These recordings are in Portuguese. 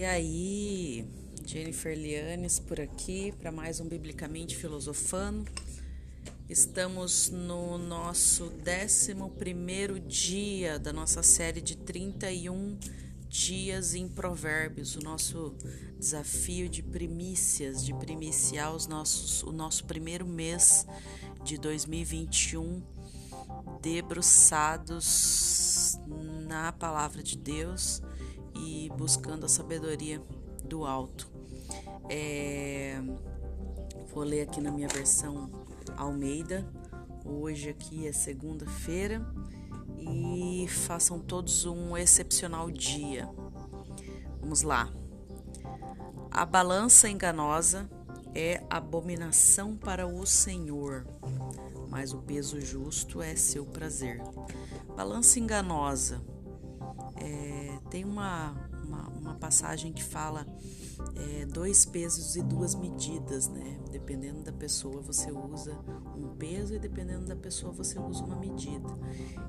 E aí, Jennifer Lianes por aqui para mais um Biblicamente Filosofando. Estamos no nosso 11 dia da nossa série de 31 dias em Provérbios, o nosso desafio de primícias, de primiciar os nossos, o nosso primeiro mês de 2021 debruçados na palavra de Deus e buscando a sabedoria do alto. É, vou ler aqui na minha versão Almeida. Hoje aqui é segunda-feira e façam todos um excepcional dia. Vamos lá. A balança enganosa é abominação para o Senhor, mas o peso justo é seu prazer. Balança enganosa é, tem uma, uma, uma, passagem que fala é, dois pesos e duas medidas, né? Dependendo da pessoa, você usa um peso e dependendo da pessoa, você usa uma medida.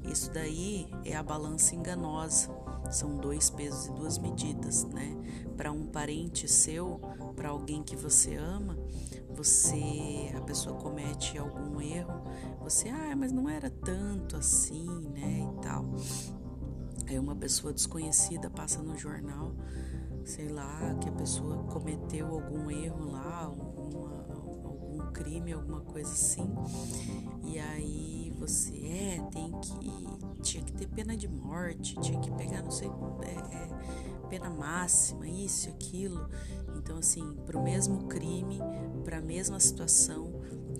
Isso daí é a balança enganosa. São dois pesos e duas medidas, né? Para um parente seu, para alguém que você ama, você, a pessoa comete algum erro, você, ah, mas não era tanto assim, né? E tal. Aí uma pessoa desconhecida passa no jornal, sei lá, que a pessoa cometeu algum erro lá, alguma, algum crime, alguma coisa assim. E aí você é, tem que. Tinha que ter pena de morte, tinha que pegar, não sei, é, é, pena máxima, isso, aquilo. Então, assim, para o mesmo crime, para a mesma situação,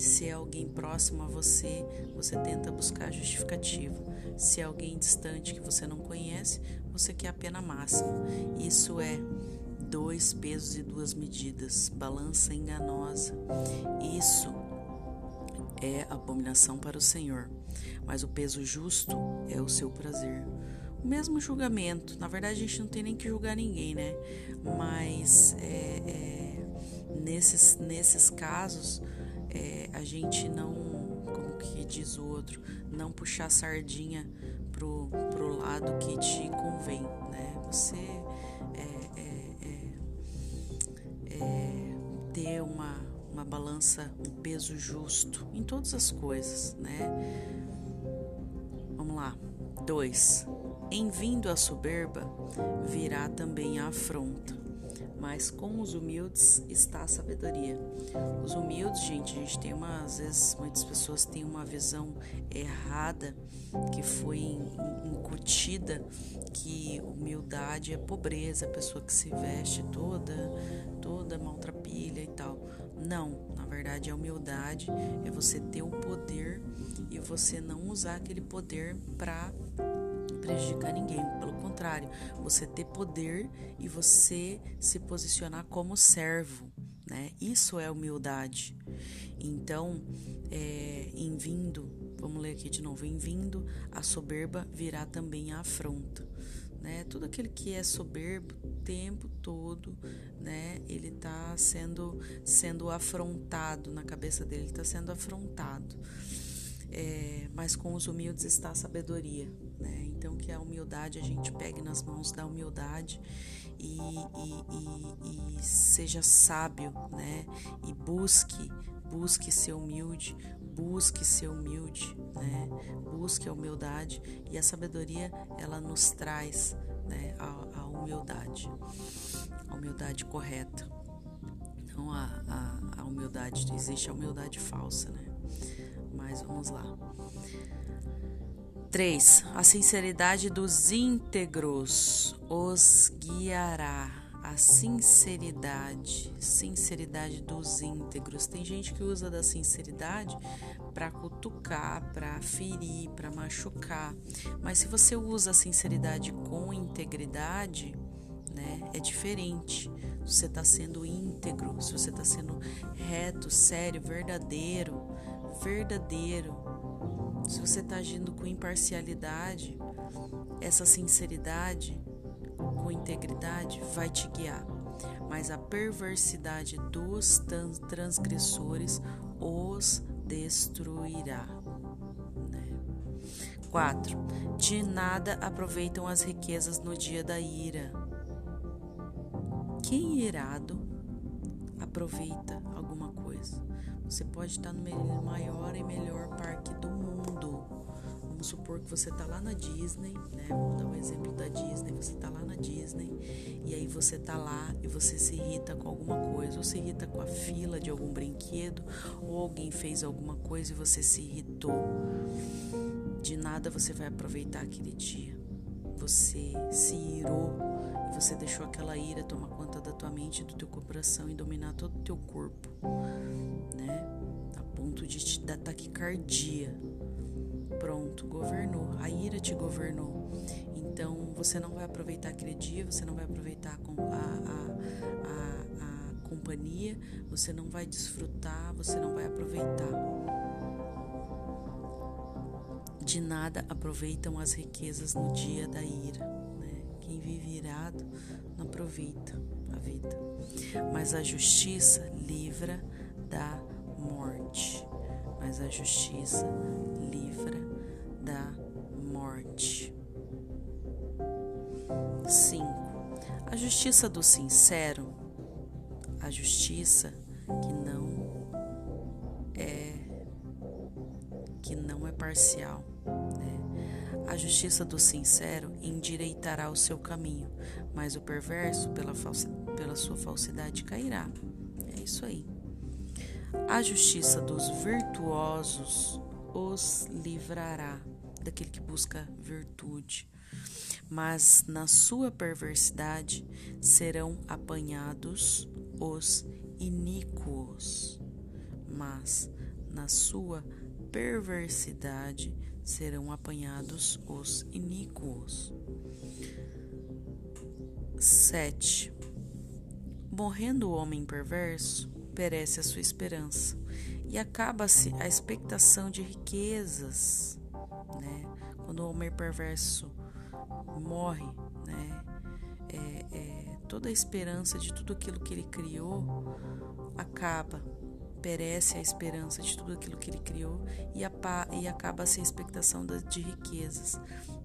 se é alguém próximo a você, você tenta buscar justificativa. Se é alguém distante que você não conhece, você quer a pena máxima. Isso é dois pesos e duas medidas, balança enganosa. Isso é abominação para o Senhor, mas o peso justo é o seu prazer. O mesmo julgamento, na verdade a gente não tem nem que julgar ninguém, né? Mas é, é, nesses, nesses casos é, a gente não, como que diz o outro, não puxar sardinha pro, pro lado que te convém, né? Você é, é, é, é ter uma, uma balança, um peso justo em todas as coisas, né? Vamos lá. Dois. Em vindo a soberba, virá também a afronta mas com os humildes está a sabedoria. Os humildes, gente, a gente tem uma, às vezes muitas pessoas têm uma visão errada que foi incutida que humildade é pobreza, a pessoa que se veste toda, toda maltrapilha e tal. Não, na verdade a humildade é você ter o poder e você não usar aquele poder para prejudicar ninguém. Pelo contrário, você ter poder e você se posicionar como servo, né? Isso é humildade. Então, é, em vindo, vamos ler aqui de novo: em vindo, a soberba virá também a afronta. Né? Tudo aquele que é soberbo o tempo todo, né? Ele está sendo sendo afrontado na cabeça dele, está sendo afrontado. É, mas com os humildes está a sabedoria, né? Então que a humildade a gente pegue nas mãos da humildade e, e, e, e seja sábio, né? E busque, busque ser humilde, busque ser humilde, né? Busque a humildade e a sabedoria ela nos traz, né? A, a humildade, a humildade correta. Não a, a, a humildade, existe a humildade falsa, né? Mas vamos lá. 3. A sinceridade dos íntegros os guiará. A sinceridade, sinceridade dos íntegros. Tem gente que usa da sinceridade para cutucar, para ferir, para machucar. Mas se você usa a sinceridade com integridade, né, é diferente. Se você está sendo íntegro, se você está sendo reto, sério, verdadeiro, verdadeiro, se você está agindo com imparcialidade, essa sinceridade, com integridade, vai te guiar. Mas a perversidade dos transgressores os destruirá. 4. Né? De nada aproveitam as riquezas no dia da ira. quem irado aproveita alguma coisa? Você pode estar no maior e melhor parque do mundo. Vamos supor que você está lá na Disney, né? Vamos dar um exemplo da Disney. Você está lá na Disney e aí você está lá e você se irrita com alguma coisa, ou se irrita com a fila de algum brinquedo, ou alguém fez alguma coisa e você se irritou. De nada você vai aproveitar aquele dia. Você se irou você deixou aquela ira tomar conta da tua mente, do teu coração e dominar todo o teu corpo, né? A ponto de te dar taquicardia. Pronto, governou. A ira te governou. Então você não vai aproveitar aquele dia, você não vai aproveitar a, a, a, a companhia, você não vai desfrutar, você não vai aproveitar. De nada aproveitam as riquezas no dia da ira. Né? Quem vive irado não aproveita a vida. Mas a justiça livra da morte. Mas a justiça livra da morte. 5. A justiça do sincero, a justiça que não é que não é parcial, né? A justiça do sincero endireitará o seu caminho, mas o perverso pela, falsa, pela sua falsidade cairá. É isso aí. A justiça dos virtuosos os livrará daquele que busca virtude, mas na sua perversidade serão apanhados os iníquos. Mas na sua perversidade serão apanhados os iníquos. 7. Morrendo o homem perverso, perece a sua esperança e acaba-se a expectação de riquezas, né? Quando o homem perverso morre, né? É, é, toda a esperança de tudo aquilo que ele criou acaba, perece a esperança de tudo aquilo que ele criou e, e acaba-se a expectação de riquezas.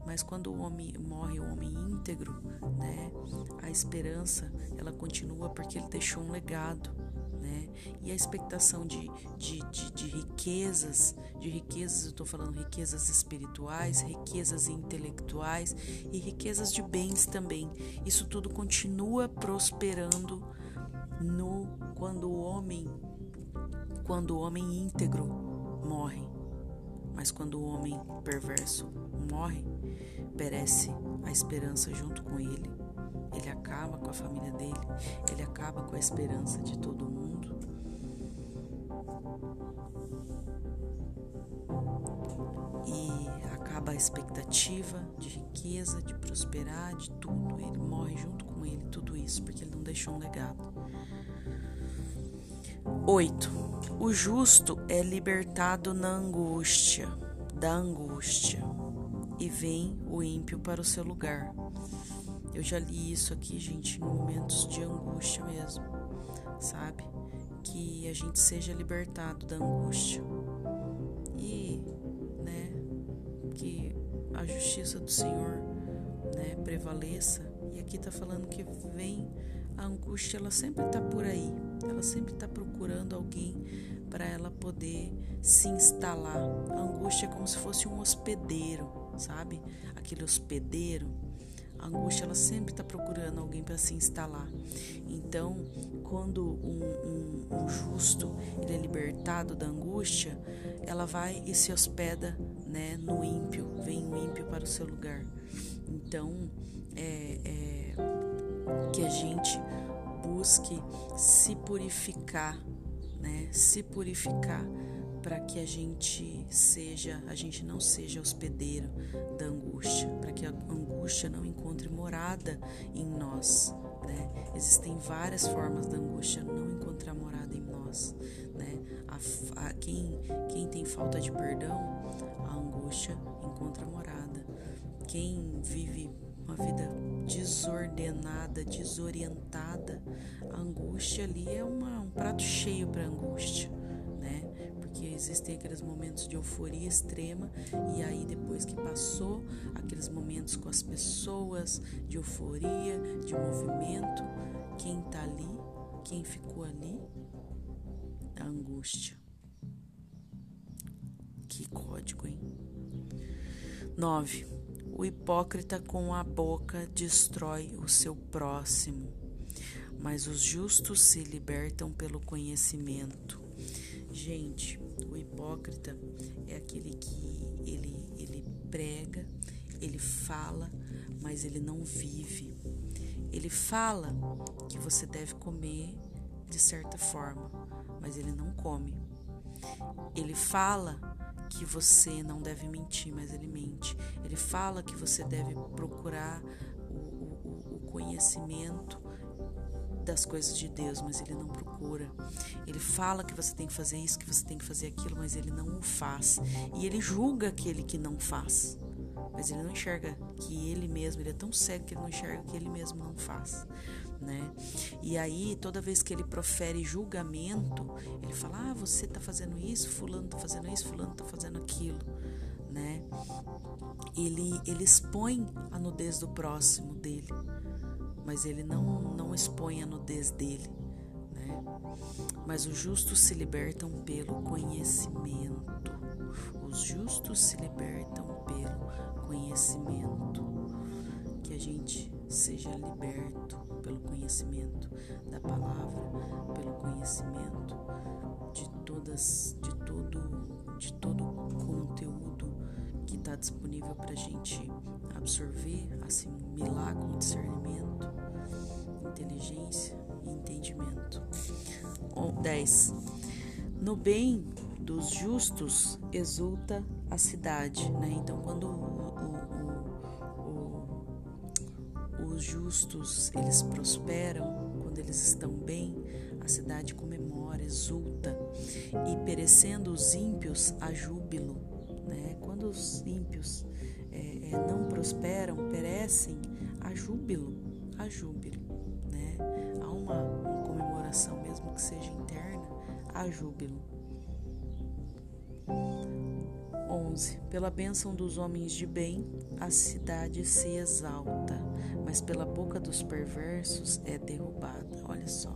Mas quando o homem morre, o homem íntegro, né? A esperança ela continua porque ele deixou um legado né? E a expectação de, de, de, de riquezas, de riquezas, eu estou falando riquezas espirituais, riquezas intelectuais e riquezas de bens também. Isso tudo continua prosperando no quando o homem, quando o homem íntegro morre. Mas quando o homem perverso morre, perece a esperança junto com ele. Ele acaba com a família dele, ele acaba com a esperança de todo mundo. E acaba a expectativa de riqueza, de prosperar, de tudo. Ele morre junto com ele, tudo isso, porque ele não deixou um legado. 8. O justo é libertado na angústia, da angústia, e vem o ímpio para o seu lugar. Eu já li isso aqui, gente, em momentos de angústia mesmo, sabe? Que a gente seja libertado da angústia e, né, que a justiça do Senhor, né, prevaleça. E aqui tá falando que vem a angústia, ela sempre tá por aí, ela sempre tá procurando alguém para ela poder se instalar. A angústia é como se fosse um hospedeiro, sabe? Aquele hospedeiro a angústia ela sempre está procurando alguém para se instalar. Então, quando um, um, um, justo ele é libertado da angústia, ela vai e se hospeda né, no ímpio, vem o ímpio para o seu lugar. Então, é, é que a gente busque se purificar, né, se purificar para que a gente seja, a gente não seja hospedeiro da angústia, para que a angústia não encontre morada em nós. Né? Existem várias formas da angústia não encontrar morada em nós. Né? A, a, quem, quem tem falta de perdão, a angústia encontra morada. Quem vive uma vida desordenada, desorientada, a angústia ali é uma, um prato cheio para angústia porque existem aqueles momentos de euforia extrema e aí depois que passou aqueles momentos com as pessoas de euforia, de movimento, quem tá ali, quem ficou ali, a angústia. Que código, hein? 9. O hipócrita com a boca destrói o seu próximo, mas os justos se libertam pelo conhecimento. Gente, o hipócrita é aquele que ele, ele prega, ele fala, mas ele não vive. Ele fala que você deve comer de certa forma, mas ele não come. Ele fala que você não deve mentir, mas ele mente. Ele fala que você deve procurar o, o, o conhecimento das coisas de Deus, mas ele não procura. Ele fala que você tem que fazer isso, que você tem que fazer aquilo, mas ele não o faz. E ele julga aquele que não faz. Mas ele não enxerga que ele mesmo, ele é tão cego que ele não enxerga que ele mesmo não faz né? E aí, toda vez que ele profere julgamento, ele fala: "Ah, você tá fazendo isso, fulano tá fazendo isso, fulano tá fazendo aquilo", né? Ele ele expõe a nudez do próximo dele, mas ele não não expõe a nudez dele, né? Mas os justos se libertam pelo conhecimento. Os justos se libertam pelo conhecimento. Que a gente seja liberto pelo conhecimento da palavra, pelo conhecimento de todas, de todo, de todo conteúdo que está disponível para a gente absorver, assimilar com discernimento, inteligência e entendimento. 10. No bem dos justos exulta a cidade, né? Então, quando os justos eles prosperam, quando eles estão bem, a cidade comemora, exulta, e perecendo os ímpios a júbilo. Né? Quando os ímpios é, é, não prosperam, perecem a júbilo, a júbilo. Né? Há uma, uma comemoração, mesmo que seja interna, a júbilo. 11. Pela bênção dos homens de bem, a cidade se exalta, mas pela boca dos perversos é derrubada. Olha só,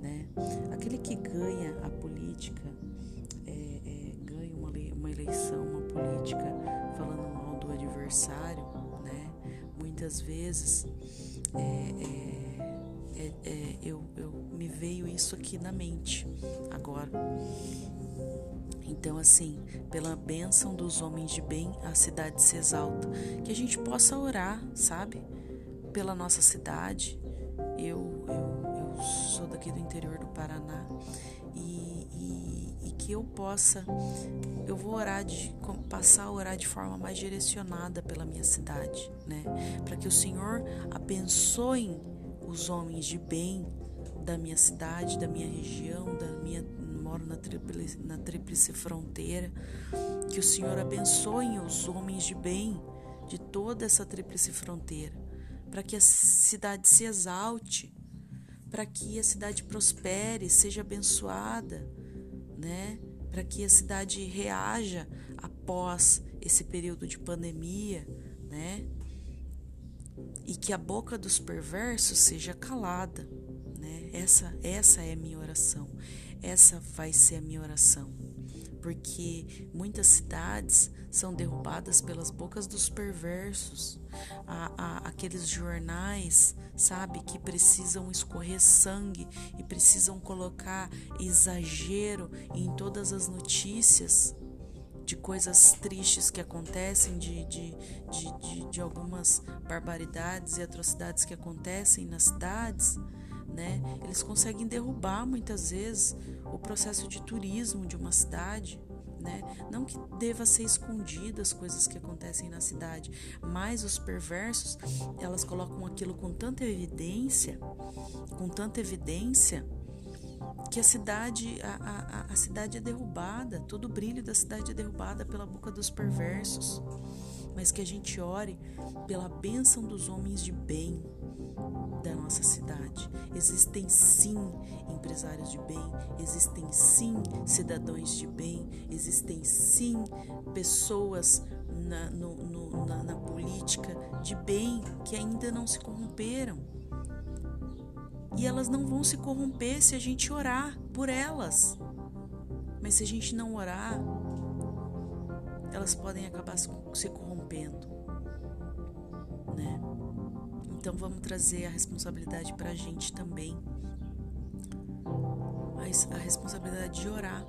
né? Aquele que ganha a política, é, é, ganha uma, uma eleição, uma política falando mal do adversário, né? Muitas vezes é, é, é, eu, eu me veio isso aqui na mente agora então, assim, pela bênção dos homens de bem, a cidade se exalta. Que a gente possa orar, sabe? Pela nossa cidade. Eu, eu, eu sou daqui do interior do Paraná e, e, e que eu possa, eu vou orar de passar a orar de forma mais direcionada pela minha cidade, né? Para que o Senhor abençoe os homens de bem da minha cidade, da minha região, da minha moro na tríplice, na tríplice fronteira. Que o Senhor abençoe os homens de bem de toda essa tríplice fronteira, para que a cidade se exalte, para que a cidade prospere, seja abençoada, né? Para que a cidade reaja após esse período de pandemia, né? E que a boca dos perversos seja calada, né? Essa essa é a minha oração. Essa vai ser a minha oração, porque muitas cidades são derrubadas pelas bocas dos perversos, há, há aqueles jornais, sabe, que precisam escorrer sangue e precisam colocar exagero em todas as notícias de coisas tristes que acontecem, de, de, de, de, de algumas barbaridades e atrocidades que acontecem nas cidades né? Eles conseguem derrubar muitas vezes o processo de turismo de uma cidade, né? Não que deva ser escondido as coisas que acontecem na cidade, mas os perversos, elas colocam aquilo com tanta evidência, com tanta evidência, que a cidade, a, a, a cidade é derrubada, todo o brilho da cidade é derrubada pela boca dos perversos. Mas que a gente ore pela bênção dos homens de bem, da nossa cidade. Existem sim empresários de bem, existem sim cidadãos de bem, existem sim pessoas na, no, no, na, na política de bem que ainda não se corromperam. E elas não vão se corromper se a gente orar por elas. Mas se a gente não orar, elas podem acabar se corrompendo, né? Então vamos trazer a responsabilidade para a gente também, a responsabilidade de orar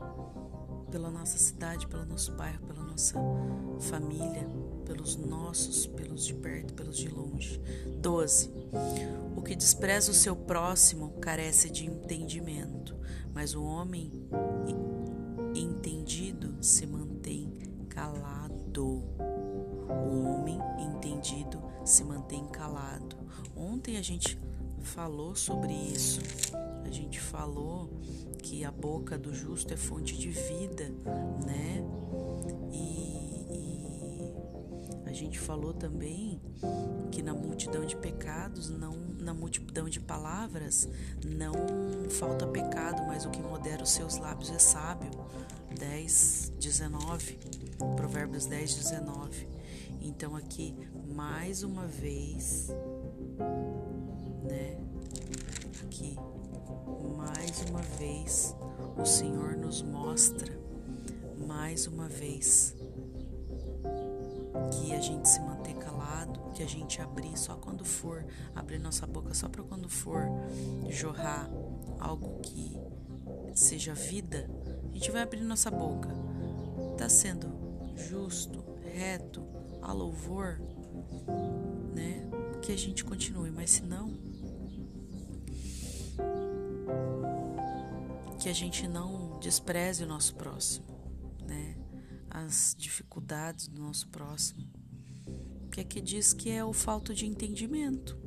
pela nossa cidade, pelo nosso bairro, pela nossa família, pelos nossos, pelos de perto, pelos de longe. 12. O que despreza o seu próximo carece de entendimento, mas o homem entendido se mantém calado. O homem entendido se mantém calado. Ontem a gente falou sobre isso. A gente falou que a boca do justo é fonte de vida, né? E, a gente falou também que na multidão de pecados, não na multidão de palavras, não falta pecado, mas o que modera os seus lábios é sábio. 10, 19, Provérbios 10, 19. Então aqui mais uma vez, né? Aqui mais uma vez o Senhor nos mostra mais uma vez que a gente se manter calado, que a gente abrir só quando for, abrir nossa boca só para quando for jorrar algo que seja vida, a gente vai abrir nossa boca. Tá sendo justo, reto, a louvor, né? Que a gente continue, mas se não, que a gente não despreze o nosso próximo, né? As dificuldades do nosso próximo. Que aqui diz que é o falta de entendimento.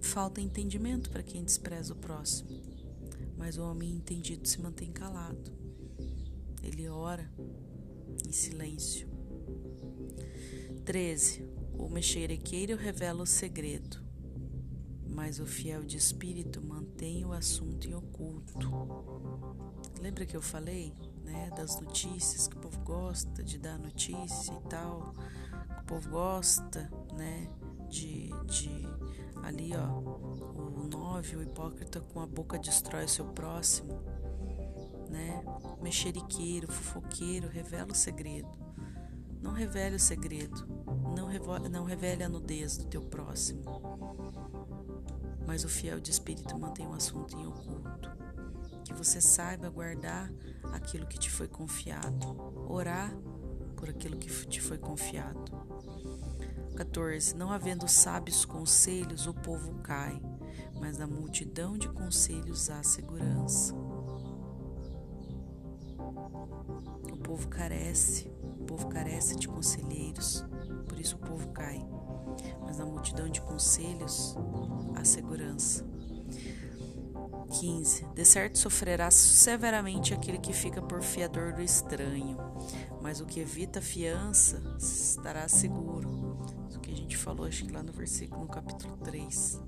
Falta entendimento para quem despreza o próximo. Mas o homem entendido se mantém calado. Ele ora em silêncio. 13. O mexeriqueiro revela o segredo mas o fiel de espírito mantém o assunto em oculto. Lembra que eu falei, né, das notícias que o povo gosta de dar notícia e tal, o povo gosta, né, de, de ali, ó, o 9, o hipócrita com a boca destrói seu próximo, né? Mexeriqueiro, fofoqueiro, revela o segredo. Não revele o segredo, não, não revele a nudez do teu próximo mas o fiel de espírito mantém o assunto em oculto. Que você saiba guardar aquilo que te foi confiado, orar por aquilo que te foi confiado. 14. Não havendo sábios conselhos, o povo cai, mas na multidão de conselhos há segurança. O povo carece, povo carece de conselheiros, por isso o povo cai mas na multidão de conselhos há segurança. 15. De certo sofrerá severamente aquele que fica por fiador do estranho, mas o que evita fiança estará seguro. Isso que a gente falou, acho que lá no versículo, no capítulo 3.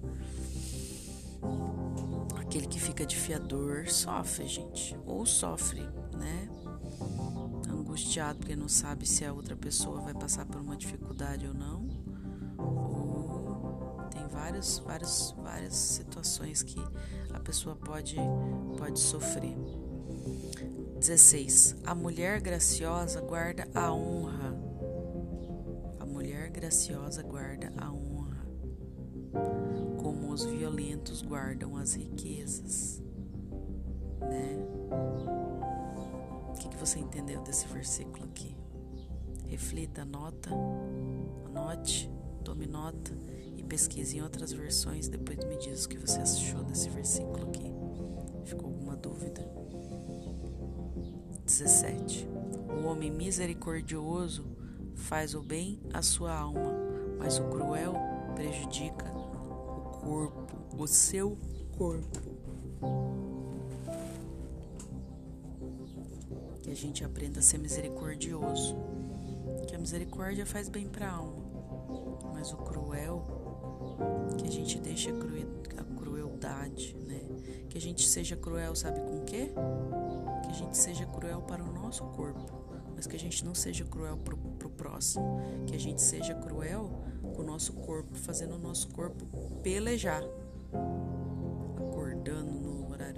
Aquele que fica de fiador sofre, gente, ou sofre, né? Angustiado porque não sabe se a outra pessoa vai passar por uma dificuldade ou não várias, várias, várias situações que a pessoa pode, pode sofrer. 16. A mulher graciosa guarda a honra. A mulher graciosa guarda a honra, como os violentos guardam as riquezas. Né? Você entendeu desse versículo aqui? Reflita, anota, anote, tome nota pesquise em outras versões, depois me diz o que você achou desse versículo aqui. Ficou alguma dúvida? 17. O homem misericordioso faz o bem à sua alma, mas o cruel prejudica o corpo, o seu corpo. Que a gente aprenda a ser misericordioso. Que a misericórdia faz bem para a alma, mas o cruel que a gente deixe a crueldade, né? Que a gente seja cruel, sabe com o quê? Que a gente seja cruel para o nosso corpo, mas que a gente não seja cruel para o próximo. Que a gente seja cruel com o nosso corpo, fazendo o nosso corpo pelejar. acordando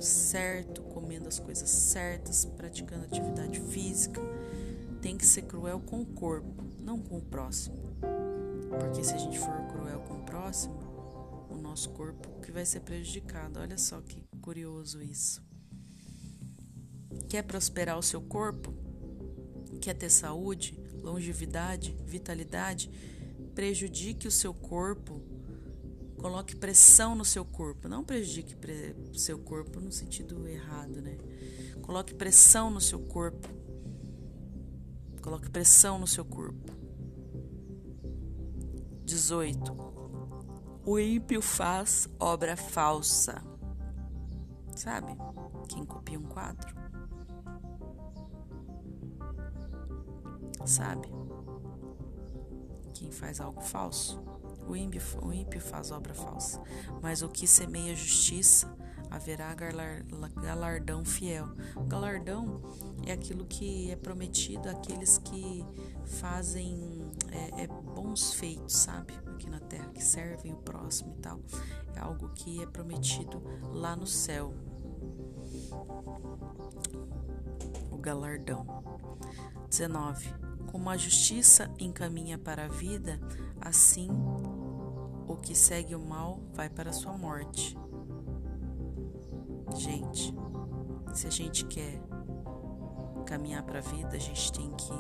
horário certo, comendo as coisas certas, praticando atividade física. Tem que ser cruel com o corpo, não com o próximo. Porque se a gente for cruel com o próximo, o nosso corpo que vai ser prejudicado. Olha só que curioso isso. Quer prosperar o seu corpo? Quer ter saúde, longevidade, vitalidade? Prejudique o seu corpo Coloque pressão no seu corpo. Não prejudique o seu corpo no sentido errado, né? Coloque pressão no seu corpo. Coloque pressão no seu corpo. 18. O ímpio faz obra falsa. Sabe? Quem copia um quadro. Sabe? Quem faz algo falso. O ímpio, o ímpio faz obra falsa, mas o que semeia justiça haverá galardão fiel. O galardão é aquilo que é prometido àqueles que fazem é, é, bons feitos, sabe? Aqui na terra, que servem o próximo e tal. É algo que é prometido lá no céu. O galardão. 19. Como a justiça encaminha para a vida, assim o que segue o mal vai para a sua morte. Gente, se a gente quer caminhar para a vida, a gente tem que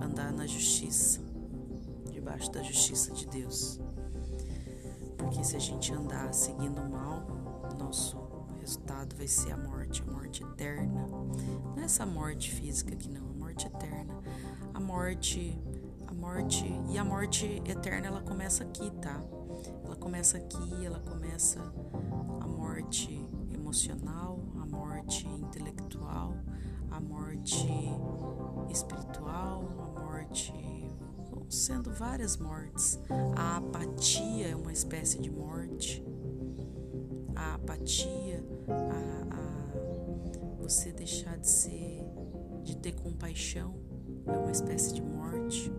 andar na justiça, debaixo da justiça de Deus. Porque se a gente andar seguindo o mal, nosso resultado vai ser a morte, a morte eterna. Não é essa morte física aqui não, a morte eterna. A morte, a morte e a morte eterna ela começa aqui, tá? Começa aqui, ela começa a morte emocional, a morte intelectual, a morte espiritual, a morte. sendo várias mortes. A apatia é uma espécie de morte. A apatia, a, a você deixar de ser, de ter compaixão, é uma espécie de morte.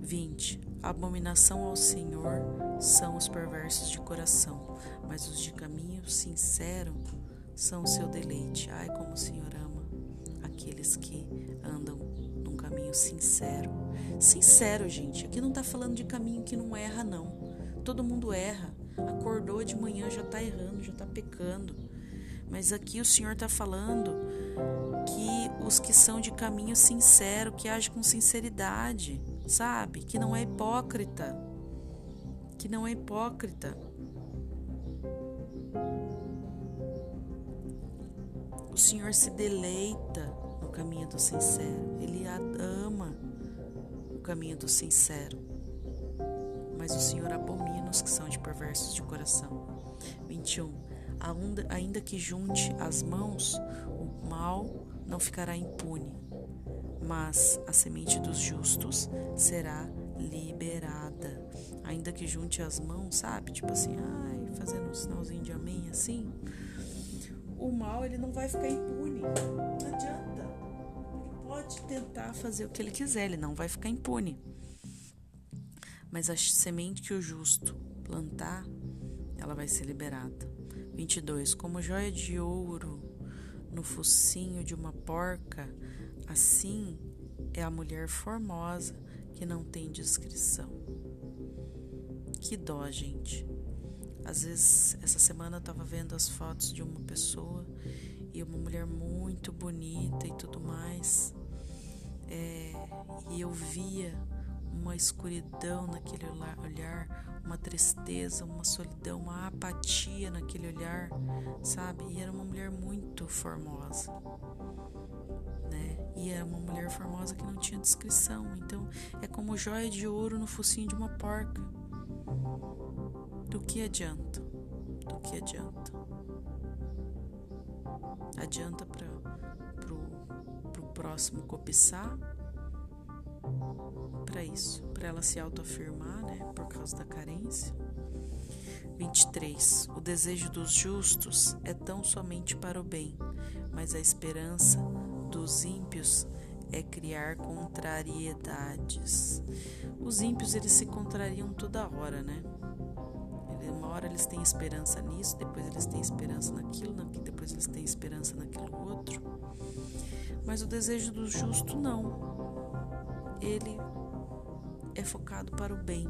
20. Abominação ao Senhor são os perversos de coração, mas os de caminho sincero são o seu deleite. Ai, como o Senhor ama aqueles que andam num caminho sincero. Sincero, gente. Aqui não está falando de caminho que não erra, não. Todo mundo erra. Acordou de manhã já está errando, já está pecando. Mas aqui o Senhor está falando que os que são de caminho sincero, que agem com sinceridade sabe? Que não é hipócrita. Que não é hipócrita. O Senhor se deleita no caminho do sincero. Ele ama o caminho do sincero. Mas o Senhor abomina os que são de perversos de coração. 21. Ainda que junte as mãos, o mal não ficará impune mas a semente dos justos será liberada. Ainda que junte as mãos, sabe? Tipo assim, ai, fazendo um sinalzinho de amém assim. O mal ele não vai ficar impune. Não adianta. Ele pode tentar fazer o que ele quiser, ele não vai ficar impune. Mas a semente que o justo plantar, ela vai ser liberada. 22. Como joia de ouro no focinho de uma porca, Assim é a mulher formosa que não tem descrição. Que dó, gente. Às vezes, essa semana eu tava vendo as fotos de uma pessoa e uma mulher muito bonita e tudo mais. É, e eu via uma escuridão naquele olhar, uma tristeza, uma solidão, uma apatia naquele olhar, sabe? E era uma mulher muito formosa? E era uma mulher formosa que não tinha descrição. Então é como joia de ouro no focinho de uma porca. Do que adianta? Do que adianta? Adianta para pro, pro próximo cobiçar? Para isso, para ela se autoafirmar, né? Por causa da carência. 23. O desejo dos justos é tão somente para o bem, mas a esperança dos ímpios é criar contrariedades. Os ímpios eles se contrariam toda hora, né? Uma hora eles têm esperança nisso, depois eles têm esperança naquilo, depois eles têm esperança naquilo outro. Mas o desejo do justo não. Ele é focado para o bem.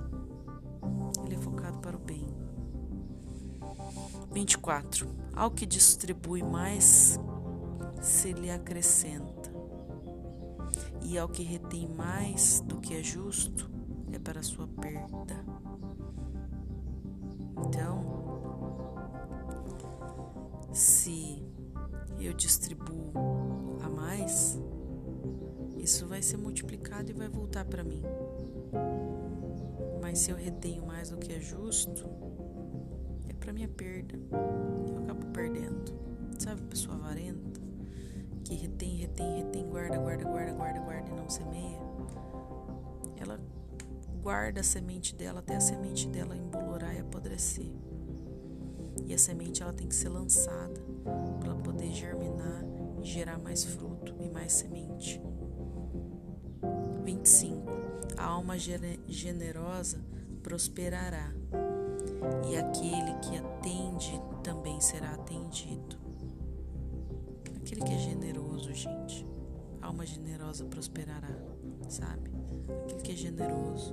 Ele é focado para o bem. 24. Ao que distribui mais, se lhe acrescenta. E ao que retém mais do que é justo, é para sua perda. Então, se eu distribuo a mais, isso vai ser multiplicado e vai voltar para mim. Mas se eu retenho mais do que é justo, é para minha perda. Eu acabo perdendo. Sabe, pessoa avarenta que retém, retém, retém, guarda, guarda, guarda, guarda, guarda e não semeia. Ela guarda a semente dela até a semente dela embolorar e apodrecer. E a semente ela tem que ser lançada para poder germinar e gerar mais fruto e mais semente. 25. A alma generosa prosperará, e aquele que atende também será atendido. Aquele que é generoso, gente, alma generosa prosperará, sabe? Aquele que é generoso,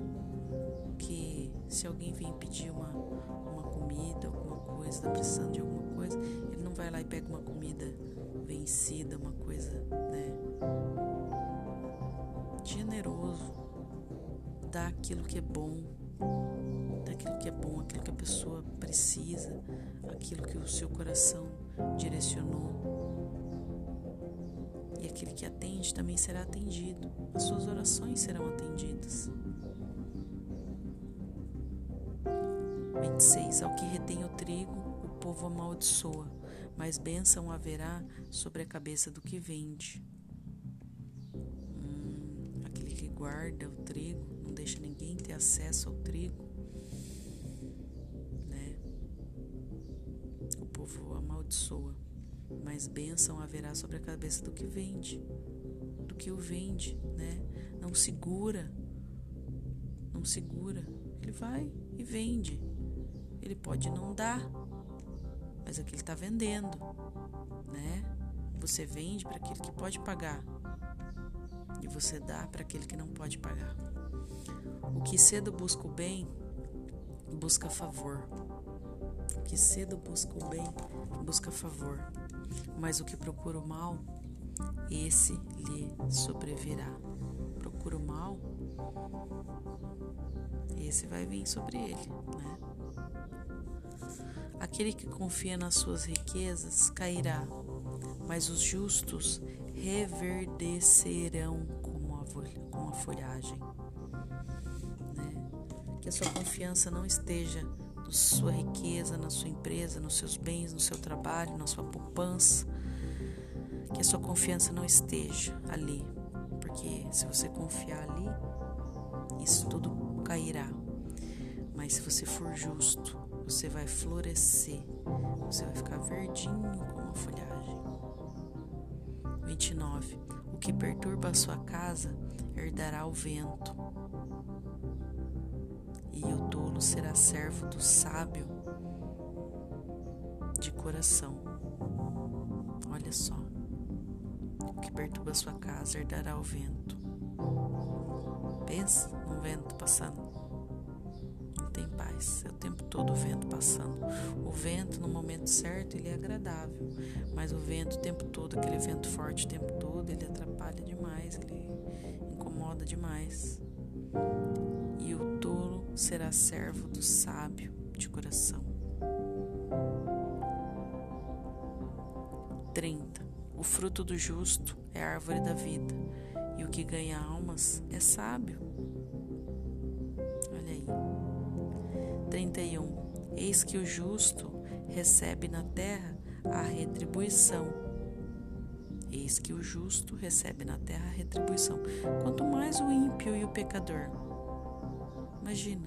que se alguém vem pedir uma, uma comida, alguma coisa, está precisando de alguma coisa, ele não vai lá e pega uma comida vencida, uma coisa, né? Generoso, dá aquilo que é bom, dá aquilo que é bom, aquilo que a pessoa precisa, aquilo que o seu coração direcionou. E aquele que atende também será atendido, as suas orações serão atendidas. 26. Ao que retém o trigo, o povo amaldiçoa, mas bênção haverá sobre a cabeça do que vende. Hum, aquele que guarda o trigo, não deixa ninguém ter acesso ao trigo, né? O povo amaldiçoa, mas bênção haverá sobre a cabeça do que vende, do que o vende, né? Não segura, não segura, ele vai e vende ele pode não dar, mas aqui ele está vendendo, né? Você vende para aquele que pode pagar e você dá para aquele que não pode pagar. O que cedo busca o bem, busca favor. O que cedo busca o bem, busca favor. Mas o que procura o mal, esse lhe sobrevirá. Procura o mal, esse vai vir sobre ele, né? Aquele que confia nas suas riquezas cairá, mas os justos reverdecerão como a, a folhagem. Né? Que a sua confiança não esteja sua riqueza, na sua empresa, nos seus bens, no seu trabalho, na sua poupança. Que a sua confiança não esteja ali, porque se você confiar ali, isso tudo cairá. Mas se você for justo, você vai florescer, você vai ficar verdinho como a folhagem. 29. O que perturba a sua casa herdará o vento, será servo do sábio de coração. Olha só. O que perturba sua casa herdará o vento. Pensa no vento passando tem paz. É o tempo todo o vento passando. O vento, no momento certo, ele é agradável. Mas o vento, o tempo todo, aquele vento forte o tempo todo, ele atrapalha demais, ele incomoda demais. E o será servo do sábio de coração. 30. O fruto do justo é árvore da vida, e o que ganha almas é sábio. 31. Eis que o justo recebe na terra a retribuição. Eis que o justo recebe na terra a retribuição. Quanto mais o ímpio e o pecador. Imagina,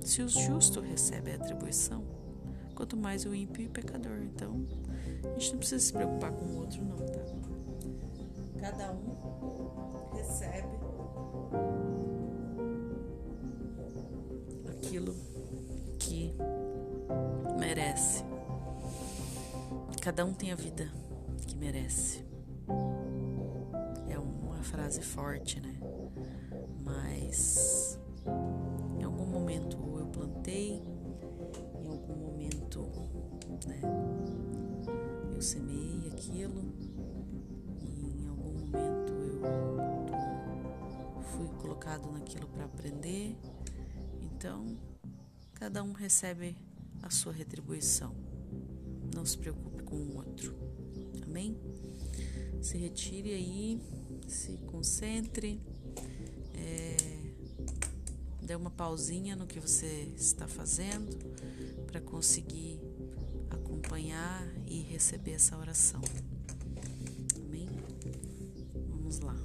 se o justo recebe a atribuição, quanto mais o ímpio e o pecador. Então, a gente não precisa se preocupar com o outro, não, tá? Cada um recebe aquilo que merece. Cada um tem a vida que merece. É uma frase forte, né? Mas momento eu plantei, em algum momento, né? Eu semeei aquilo e em algum momento eu fui colocado naquilo para aprender. Então, cada um recebe a sua retribuição. Não se preocupe com o outro. Amém? Se retire aí, se concentre, é, dê uma pausinha no que você está fazendo para conseguir acompanhar e receber essa oração. Amém? Vamos lá.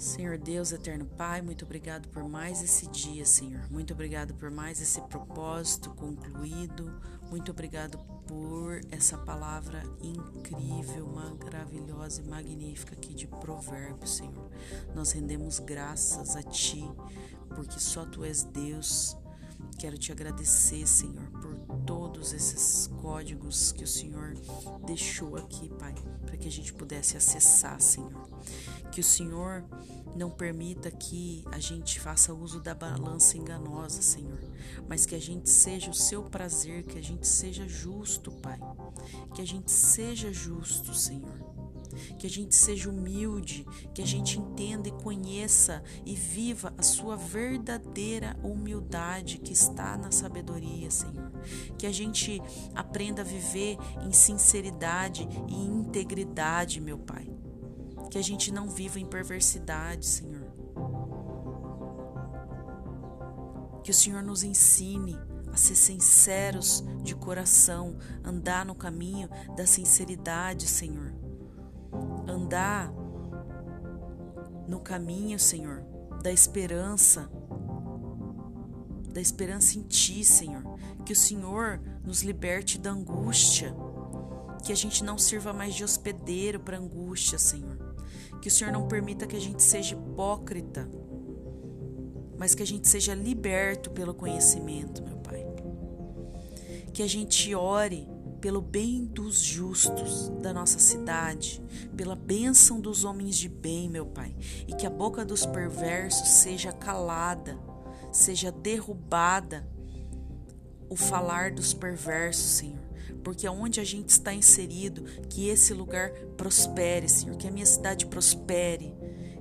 Senhor Deus, eterno Pai, muito obrigado por mais esse dia, Senhor. Muito obrigado por mais esse propósito concluído. Muito obrigado por essa palavra incrível, maravilhosa e magnífica aqui de Provérbios, Senhor. Nós rendemos graças a Ti, porque só Tu és Deus. Quero te agradecer, Senhor, por todos esses códigos que o Senhor deixou aqui, Pai, para que a gente pudesse acessar, Senhor. Que o Senhor não permita que a gente faça uso da balança enganosa, Senhor, mas que a gente seja o seu prazer, que a gente seja justo, Pai. Que a gente seja justo, Senhor. Que a gente seja humilde, que a gente entenda e conheça e viva a sua verdadeira humildade que está na sabedoria, Senhor. Que a gente aprenda a viver em sinceridade e integridade, meu Pai que a gente não viva em perversidade, Senhor. Que o Senhor nos ensine a ser sinceros de coração, andar no caminho da sinceridade, Senhor. Andar no caminho, Senhor, da esperança, da esperança em Ti, Senhor. Que o Senhor nos liberte da angústia, que a gente não sirva mais de hospedeiro para angústia, Senhor que o Senhor não permita que a gente seja hipócrita, mas que a gente seja liberto pelo conhecimento, meu Pai. Que a gente ore pelo bem dos justos da nossa cidade, pela bênção dos homens de bem, meu Pai, e que a boca dos perversos seja calada, seja derrubada o falar dos perversos, Senhor porque aonde a gente está inserido, que esse lugar prospere, Senhor, que a minha cidade prospere,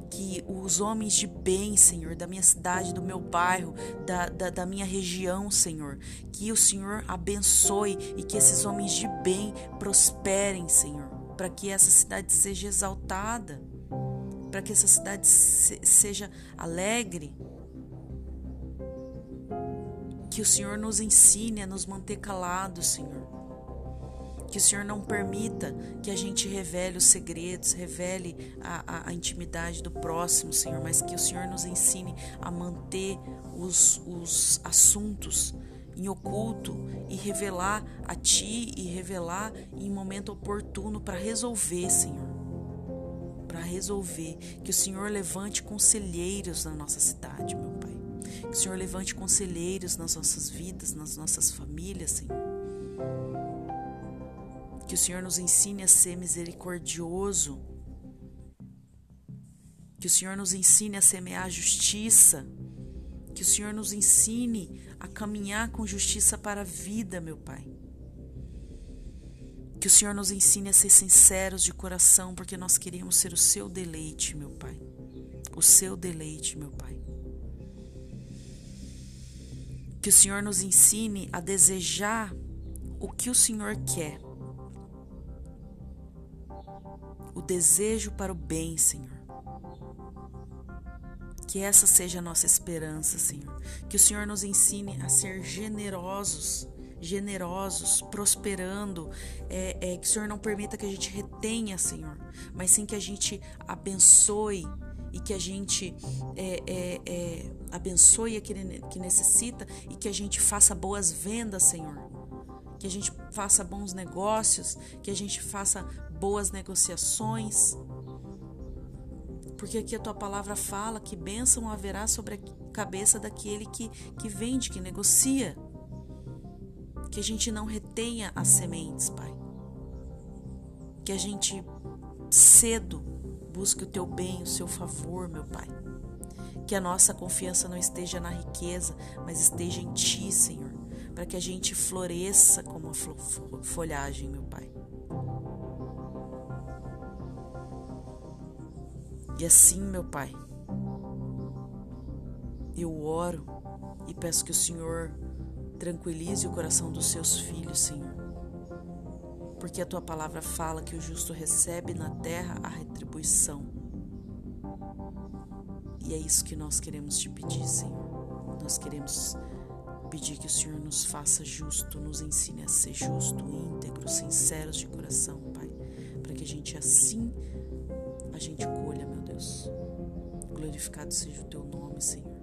que os homens de bem, Senhor, da minha cidade, do meu bairro, da, da, da, minha região, Senhor, que o Senhor abençoe e que esses homens de bem prosperem, Senhor, para que essa cidade seja exaltada, para que essa cidade se, seja alegre. Que o Senhor nos ensine a nos manter calados, Senhor que o Senhor não permita que a gente revele os segredos, revele a, a, a, intimidade do próximo, Senhor, mas que o Senhor nos ensine a manter os, os assuntos em oculto e revelar a Ti e revelar em momento oportuno para resolver, Senhor. Para resolver. Que o Senhor levante conselheiros na nossa cidade, meu Pai. Que o Senhor levante conselheiros nas nossas vidas, nas nossas famílias, Senhor que o Senhor nos ensine a ser misericordioso. Que o Senhor nos ensine a semear justiça. Que o Senhor nos ensine a caminhar com justiça para a vida, meu Pai. Que o Senhor nos ensine a ser sinceros de coração, porque nós queremos ser o seu deleite, meu Pai. O seu deleite, meu Pai. Que o Senhor nos ensine a desejar o que o Senhor quer desejo para o bem, Senhor. Que essa seja a nossa esperança, Senhor. Que o Senhor nos ensine a ser generosos, generosos, prosperando. É, é, que o Senhor não permita que a gente retenha, Senhor, mas sim que a gente abençoe e que a gente é, é, é, abençoe aquele que necessita e que a gente faça boas vendas, Senhor. Que a gente faça bons negócios, que a gente faça boas negociações. Porque aqui a tua palavra fala que bênção haverá sobre a cabeça daquele que, que vende, que negocia. Que a gente não retenha as sementes, Pai. Que a gente cedo busque o teu bem, o seu favor, meu Pai. Que a nossa confiança não esteja na riqueza, mas esteja em Ti, Senhor, para que a gente floresça como a folhagem, meu Pai. E assim, meu Pai, eu oro e peço que o Senhor tranquilize o coração dos seus filhos, Senhor. Porque a tua palavra fala que o justo recebe na terra a retribuição. E é isso que nós queremos te pedir, Senhor. Nós queremos pedir que o Senhor nos faça justo, nos ensine a ser justo, íntegro, sinceros de coração, Pai, para que a gente assim a gente colha, meu Deus. Glorificado seja o teu nome, Senhor.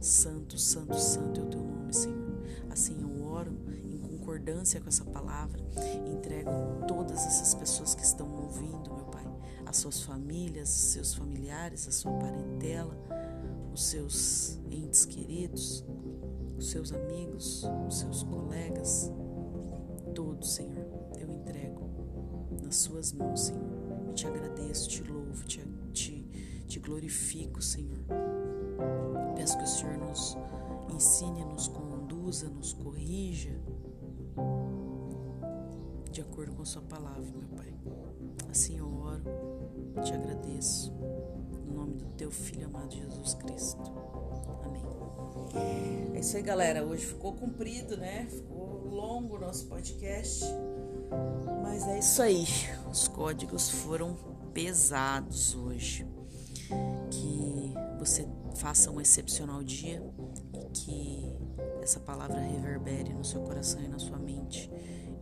Santo, santo, santo é o teu nome, Senhor. Assim eu oro em concordância com essa palavra entrego todas essas pessoas que estão ouvindo, meu Pai, as suas famílias, os seus familiares, a sua parentela, os seus entes queridos, os seus amigos, os seus colegas, todos, Senhor, eu entrego nas suas mãos, Senhor. te agradeço, te louvo, te, te, te glorifico, Senhor. Peço que o Senhor nos ensine, nos conduza, nos corrija de acordo com a Sua palavra, meu Pai. Assim eu oro, te agradeço. No nome do Teu Filho amado Jesus Cristo. Amém. É isso aí, galera. Hoje ficou comprido, né? Ficou longo o nosso podcast. Mas é isso aí. Os códigos foram pesados hoje. Que você faça um excepcional dia e que essa palavra reverbere no seu coração e na sua mente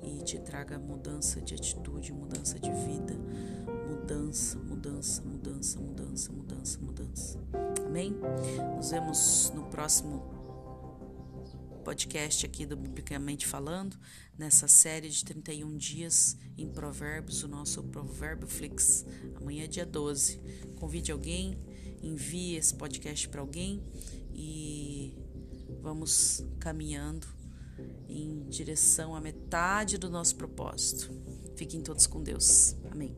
e te traga mudança de atitude, mudança de vida, mudança, mudança, mudança, mudança, mudança, mudança. Amém? Nos vemos no próximo podcast aqui do Biblicamente Falando, nessa série de 31 dias em Provérbios, o nosso Provérbio Flix. Amanhã é dia 12. Convide alguém, envie esse podcast para alguém e vamos caminhando em direção à metade do nosso propósito. Fiquem todos com Deus. Amém.